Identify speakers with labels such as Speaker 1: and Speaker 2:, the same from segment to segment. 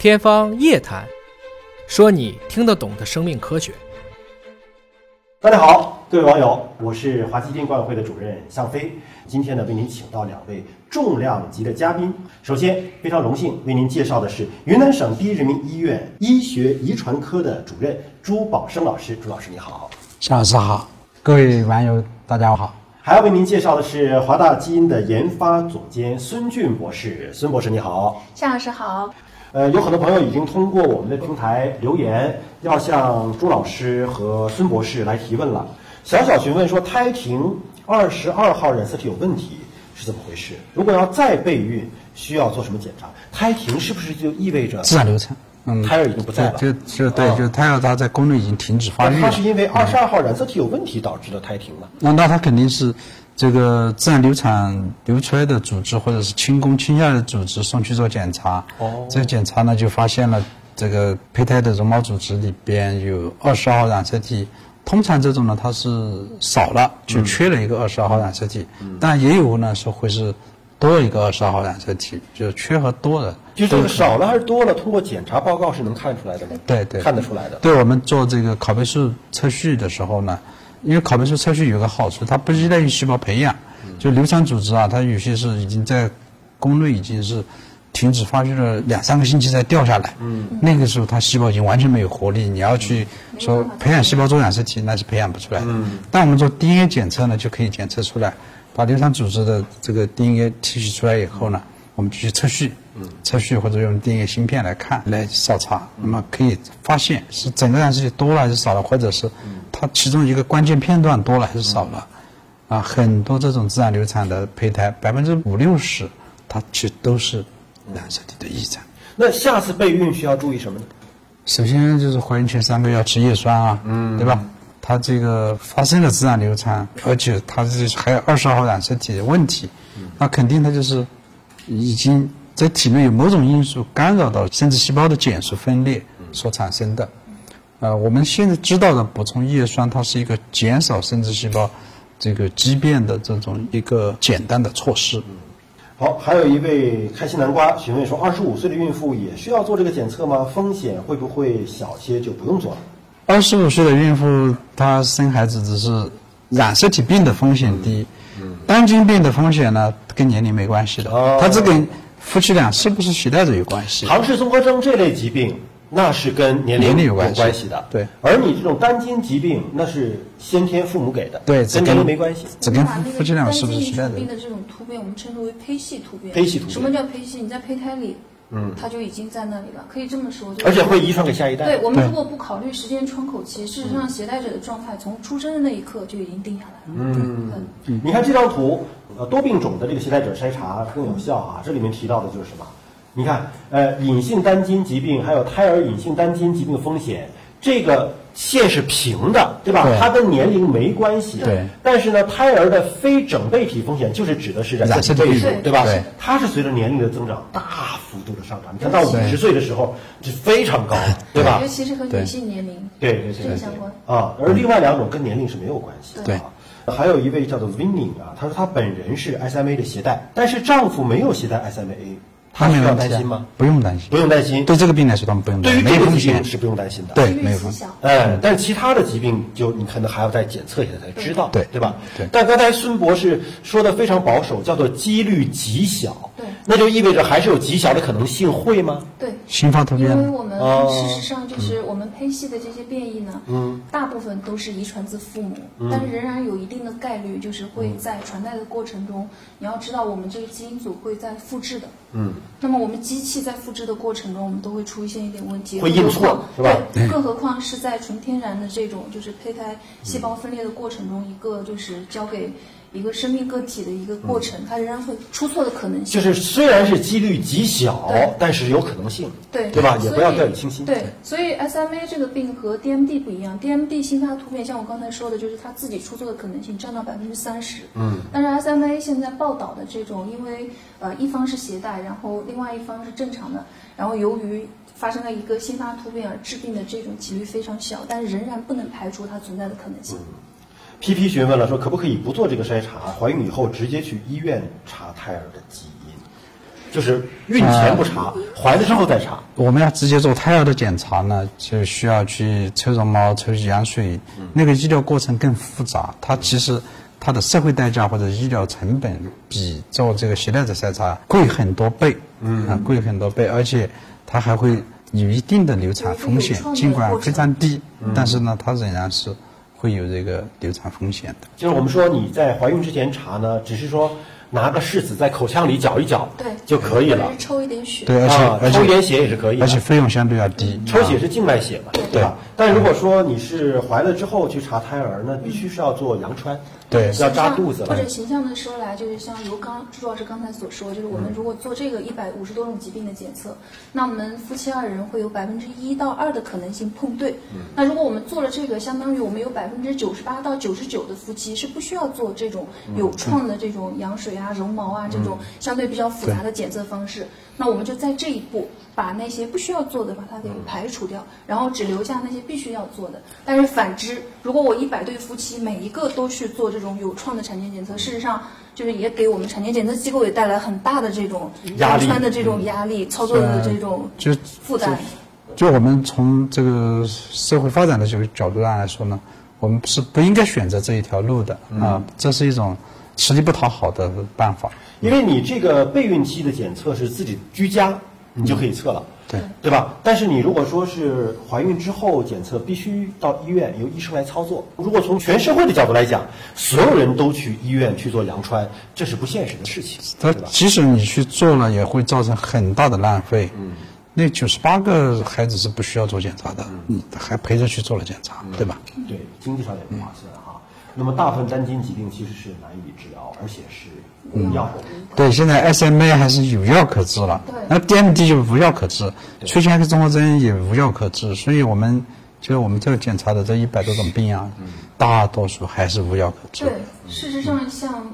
Speaker 1: 天方夜谭，说你听得懂的生命科学。
Speaker 2: 大家好，各位网友，我是华西电管委会的主任向飞。今天呢，为您请到两位重量级的嘉宾。首先，非常荣幸为您介绍的是云南省第一人民医院医学遗传科的主任朱宝生老师。朱老师，你好。
Speaker 3: 向老师好，各位网友大家好。
Speaker 2: 还要为您介绍的是华大基因的研发总监孙俊博士。孙博士，你好。
Speaker 4: 向老师好。
Speaker 2: 呃，有很多朋友已经通过我们的平台留言，要向朱老师和孙博士来提问了。小小询问说，胎停二十二号染色体有问题是怎么回事？如果要再备孕，需要做什么检查？胎停是不是就意味着
Speaker 3: 自然流产？
Speaker 2: 嗯，胎儿已经不在了。
Speaker 3: 就就对，就胎儿它在宫内已经停止发育。
Speaker 2: 它是因为二十二号染色体有问题导致的胎停嘛？
Speaker 3: 那那它肯定是。这个自然流产流出来的组织，或者是清宫清下的组织送去做检查。哦。这个检查呢，就发现了这个胚胎的绒毛组织里边有二十二号染色体。通常这种呢，它是少了，就缺了一个二十二号染色体。嗯。但也有呢，是会是多有一个二十二号染色体，就是缺和多的。
Speaker 2: 就这个少了还是多了？通过检查报告是能看出来的吗？
Speaker 3: 对对。
Speaker 2: 看得出来的。
Speaker 3: 对我们做这个拷贝数测序的时候呢。因为拷贝数测序有个好处，它不依赖于细胞培养，就流产组织啊，它有些是已经在宫内已经是停止发育了两三个星期才掉下来，那个时候它细胞已经完全没有活力，你要去说培养细胞做染色体那是培养不出来的。但我们做 DNA 检测呢，就可以检测出来，把流产组织的这个 DNA 提取出来以后呢，我们就去测序，测序或者用 DNA 芯片来看来扫查，那么可以发现是整个染色体多了还是少了，或者是。它其中一个关键片段多了还是少了？啊，很多这种自然流产的胚胎，百分之五六十，它其实都是染色体的异常。
Speaker 2: 那下次备孕需要注意什么呢？
Speaker 3: 首先就是怀孕前三个月要吃叶酸啊，嗯，对吧？它这个发生了自然流产，而且它是还有二十二号染色体的问题，那肯定它就是已经在体内有某种因素干扰到生殖细胞的减数分裂所产生的。呃，我们现在知道的补充叶酸，它是一个减少生殖细胞这个畸变的这种一个简单的措施。
Speaker 2: 好，还有一位开心南瓜询问说，二十五岁的孕妇也需要做这个检测吗？风险会不会小些就不用做了？
Speaker 3: 二十五岁的孕妇她生孩子只是染色体病的风险低，单晶病的风险呢跟年龄没关系的，它只跟夫妻俩是不是携带者有关系。
Speaker 2: 唐氏综合征这类疾病。那是跟年龄有关系的，
Speaker 3: 对。
Speaker 2: 而你这种单晶疾病，那是先天父母给的，
Speaker 3: 对，
Speaker 2: 跟年龄没关系。
Speaker 3: 只跟夫妻俩是不是携带
Speaker 4: 的？病的这种突变，我们称之为胚系突变。
Speaker 2: 胚系突变。
Speaker 4: 什么叫胚系？你在胚胎里，嗯，它就已经在那里了，可以这么说。
Speaker 2: 而且会遗传给下一代。
Speaker 4: 对我们如果不考虑时间窗口期，事实上携带者的状态从出生的那一刻就已经定下来了。
Speaker 2: 嗯嗯。你看这张图，呃，多病种的这个携带者筛查更有效啊。这里面提到的就是什么？你看，呃，隐性单基因疾病还有胎儿隐性单基因疾病风险，这个线是平的，对吧？它跟年龄没关系。
Speaker 3: 对。
Speaker 2: 但是呢，胎儿的非整倍体风险就是指的是染色体倍数，对吧？
Speaker 3: 对。
Speaker 2: 它是随着年龄的增长大幅度的上涨。你看到五十岁的时候是非常高，对吧？
Speaker 4: 尤其是和女性年龄
Speaker 2: 对对
Speaker 4: 对相关
Speaker 2: 啊。而另外两种跟年龄是没有关系的。
Speaker 3: 对。
Speaker 2: 还有一位叫做 Winning 啊，她说她本人是 SMA 的携带，但是丈夫没有携带 SMA。他需要担心吗？
Speaker 3: 不用担心，
Speaker 2: 不用担心。
Speaker 3: 对这个病来说，他们不用担心。
Speaker 2: 对于这个疾病是不用担心的，
Speaker 3: 对，没有风
Speaker 4: 险。
Speaker 2: 哎，但是其他的疾病，就你可能还要再检测一下才知道，
Speaker 3: 对
Speaker 2: 对吧？
Speaker 3: 对。
Speaker 2: 但刚才孙博士说的非常保守，叫做几率极小。
Speaker 4: 对。
Speaker 2: 那就意味着还是有极小的可能性会吗？
Speaker 4: 对。
Speaker 3: 新发突变。
Speaker 4: 因为我们事实上就是我们胚系的这些变异呢，嗯，大部分都是遗传自父母，但是仍然有一定的概率，就是会在传代的过程中，你要知道我们这个基因组会在复制的。嗯。那么我们机器在复制的过程中，我们都会出现一点问题，
Speaker 2: 会印错，是吧？
Speaker 4: 对，更何况是在纯天然的这种就是胚胎细胞分裂的过程中，一个就是交给一个生命个体的一个过程，它仍然会出错的可能性。
Speaker 2: 就是虽然是几率极小，但是有可能性，
Speaker 4: 对
Speaker 2: 对吧？也不要掉以轻心。
Speaker 4: 对，所以 SMA 这个病和 DMD 不一样，DMD 新发突变，像我刚才说的，就是它自己出错的可能性占到百分之三十。嗯，但是 SMA 现在报道的这种，因为呃一方是携带，然后另外一方是。正常的，然后由于发生了一个新发突变而致病的这种几率非常小，但是仍然不能排除它存在的可能性。
Speaker 2: P 询问了，说可不可以不做这个筛查，怀孕以后直接去医院查胎儿的基因？就是孕前不查，怀了之后再查。
Speaker 3: 我们要直接做胎儿的检查呢，就需要去抽绒毛、抽取羊水，
Speaker 2: 嗯
Speaker 3: 那个医疗过程更复杂。它其实它的社会代价或者医疗成本比做这个携带者筛查贵很多倍，嗯啊，贵很多倍，而且它还会有一定的流产风险尽管非常低，
Speaker 2: 嗯
Speaker 3: 但是呢，它仍然是会有这个流产风险的。
Speaker 2: 就是我们说你在怀孕之前查呢，只是说拿个试纸在口腔里搅一搅，
Speaker 4: 对
Speaker 2: 就可以了。
Speaker 4: 抽一点血。
Speaker 3: 对，而且、
Speaker 2: 啊，
Speaker 3: 而
Speaker 2: 抽一点血也是可以的。
Speaker 3: 而且费用相对要低。
Speaker 2: 抽血是静脉血嘛，
Speaker 3: 对
Speaker 2: 吧？但如果说你是怀了之后去查胎儿，那必须是要做羊穿，
Speaker 3: 对
Speaker 2: 要扎肚子了
Speaker 4: 或。者形象的说来，就是像如刚朱老师刚才所说，就是我们如果做这个一百五十多种疾病的检测，那我们夫妻二人会有百分之一到二的可能性碰对。那如果我们做了这个，相当于我们有百分之九十八到九十九的夫妻是不需要做这种有创的这种羊水啊、绒毛啊这种相对比较复杂的检测方式。那我们就在这一步把那些不需要做的把它给排除掉，然后只留下那些必须要做的。但是反之，如果我一百对夫妻每一个都去做这种有创的产前检测，事实上就是也给我们产前检测机构也带来很大的这种
Speaker 2: 压力
Speaker 4: 穿的这种压力、操作的这种
Speaker 3: 就
Speaker 4: 负担。
Speaker 3: 就我们从这个社会发展的这个角度上来说呢，我们是不应该选择这一条路的啊，这是一种吃力不讨好的办法。
Speaker 2: 因为你这个备孕期的检测是自己居家，你就可以测了，
Speaker 3: 对
Speaker 2: 对吧？但是你如果说是怀孕之后检测，必须到医院由医生来操作。如果从全社会的角度来讲，所有人都去医院去做羊穿，这是不现实的事情，
Speaker 3: 它？即使你去做了，也会造成很大的浪费。嗯，那九十八个孩子是不需要做检查的，嗯，还陪着去做了检查，对吧？
Speaker 2: 对，经济上也不划算哈。那么大部分单基因疾病其实是难以治疗，而且是无药的。
Speaker 3: 对，现在 SMA 还是有药可治了，那 DMD 就无药可治，缺陷 X 综合征也无药可治，所以我们就是我们这个检查的这一百多种病啊，大多数还是无药可治。
Speaker 4: 对，事实上像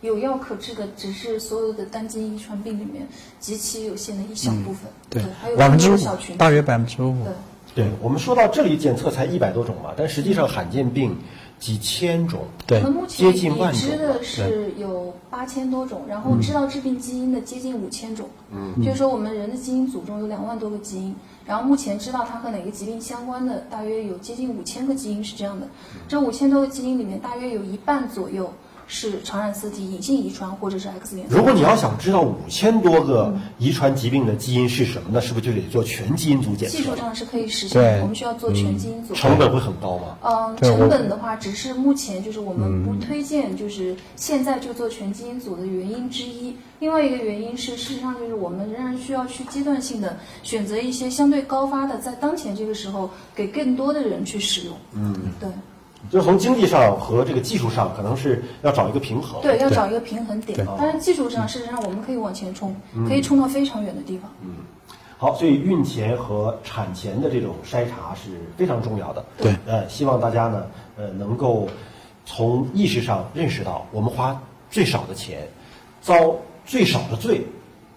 Speaker 4: 有药可治的，只是所有的单基因遗传病里面极其有限的一小部分。
Speaker 3: 对
Speaker 4: 还有
Speaker 3: 百分之五大约百分之五。
Speaker 4: 对。
Speaker 2: 对我们说到这里，检测才一百多种嘛，但实际上罕见病几千种，
Speaker 3: 对。
Speaker 4: 我们目前
Speaker 2: 接近万
Speaker 4: 已知
Speaker 2: 种
Speaker 4: 的是有八千多种，然后知道致病基因的接近五千种。嗯，就是说我们人的基因组中有两万多个基因，然后目前知道它和哪个疾病相关的大约有接近五千个基因是这样的。这五千多个基因里面，大约有一半左右是传染色体隐性遗传或者是 X 连。
Speaker 2: 如果你要想知道五千多个遗传疾病的基因是什么，那是不是就得做全基因组检测
Speaker 4: 技术？上是可以实现的，我们需要做全基因组。
Speaker 2: 成本会很高吗？
Speaker 4: 嗯，成本的话，只是目前就是我们不推荐，就是现在就做全基因组的原因之一。另外一个原因是，事实上就是我们仍然需要去阶段性的选择一些相对高发的，在当前这个时候给更多的人去使用。嗯，对
Speaker 2: 就是从经济上和这个技术上，可能是要找一个平衡。
Speaker 4: 对，要找一个平衡点
Speaker 3: 对。
Speaker 4: 当然，技术上事实上我们可以往前冲，可以冲到非常远的地方。
Speaker 2: 嗯好，所以孕前和产前的这种筛查是非常重要的。
Speaker 3: 对
Speaker 2: 呃，希望大家呢，呃，能够从意识上认识到，我们花最少的钱，遭最少的罪，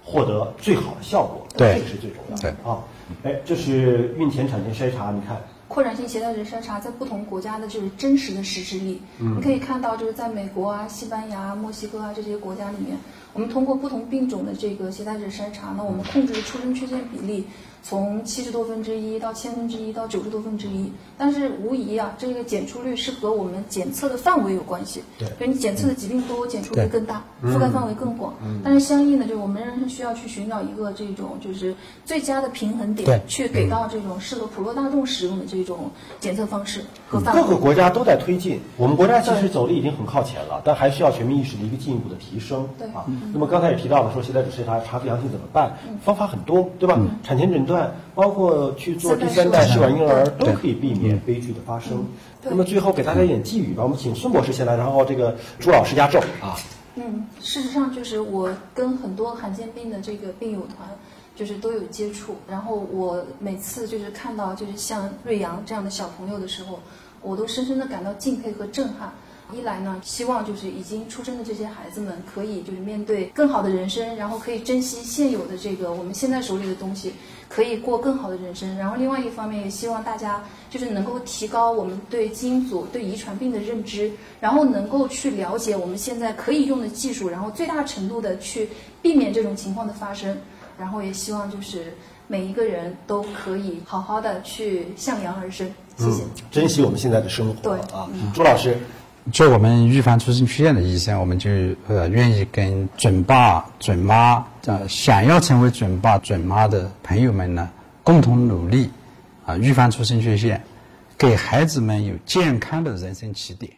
Speaker 2: 获得最好的效果。
Speaker 3: 对
Speaker 2: 这个是最重要的。
Speaker 3: 对
Speaker 2: 啊，哎，这是孕前产前筛查，你看，
Speaker 4: 扩展性携带者筛查在不同国家的就是真实的实施力。你可以看到，就是在美国啊、西班牙、墨西哥啊这些国家里面，我们通过不同病种的这个携带者筛查，那我们控制出生缺陷比例从七十多分之一到千分之一到九十多分之一。但是无疑啊，这个检出率是和我们检测的范围有关系。
Speaker 2: 对
Speaker 4: 所以你检测的疾病多，检出率更大，覆盖范围更广。但是相应的，就我们仍然是需要去寻找一个这种就是最佳的平衡点
Speaker 3: 对，
Speaker 4: 去给到这种适合普罗大众使用的这种检测方式和范围。
Speaker 2: 各个国家都在推进，我们国家其实走的已经很靠前了，但还需要全民意识的一个进一步的提升。
Speaker 4: 对
Speaker 2: 啊，那么刚才也提到了，说携带者筛查查出阳性怎么办？
Speaker 4: 嗯
Speaker 2: 方法很多，对吧？产前诊断，包括去做第三代试管婴儿，都可以避免悲剧的发生。那么最后给大家一点寄语吧，我们请孙博士先来，然后这个朱老师压轴啊。
Speaker 4: 嗯，事实上就是我跟很多罕见病的这个病友团，就是都有接触。然后我每次就是看到就是像瑞阳这样的小朋友的时候，我都深深的感到敬佩和震撼。一来呢，希望就是已经出生的这些孩子们可以就是面对更好的人生，然后可以珍惜现有的这个我们现在手里的东西，可以过更好的人生。然后另外一方面也希望大家就是能够提高我们对基因组、对遗传病的认知，然后能够去了解我们现在可以用的技术，然后最大程度的去避免这种情况的发生。然后也希望就是每一个人都可以好好的去向阳而生。谢谢。
Speaker 2: 珍惜我们现在的生活。
Speaker 4: 对
Speaker 2: 啊，朱老师，
Speaker 3: 做我们预防出生缺陷的医生，我们就呃愿意跟准爸、准妈，呃想要成为准爸、准妈的朋友们呢，共同努力，啊，预防出生缺陷，给孩子们有健康的人生起点。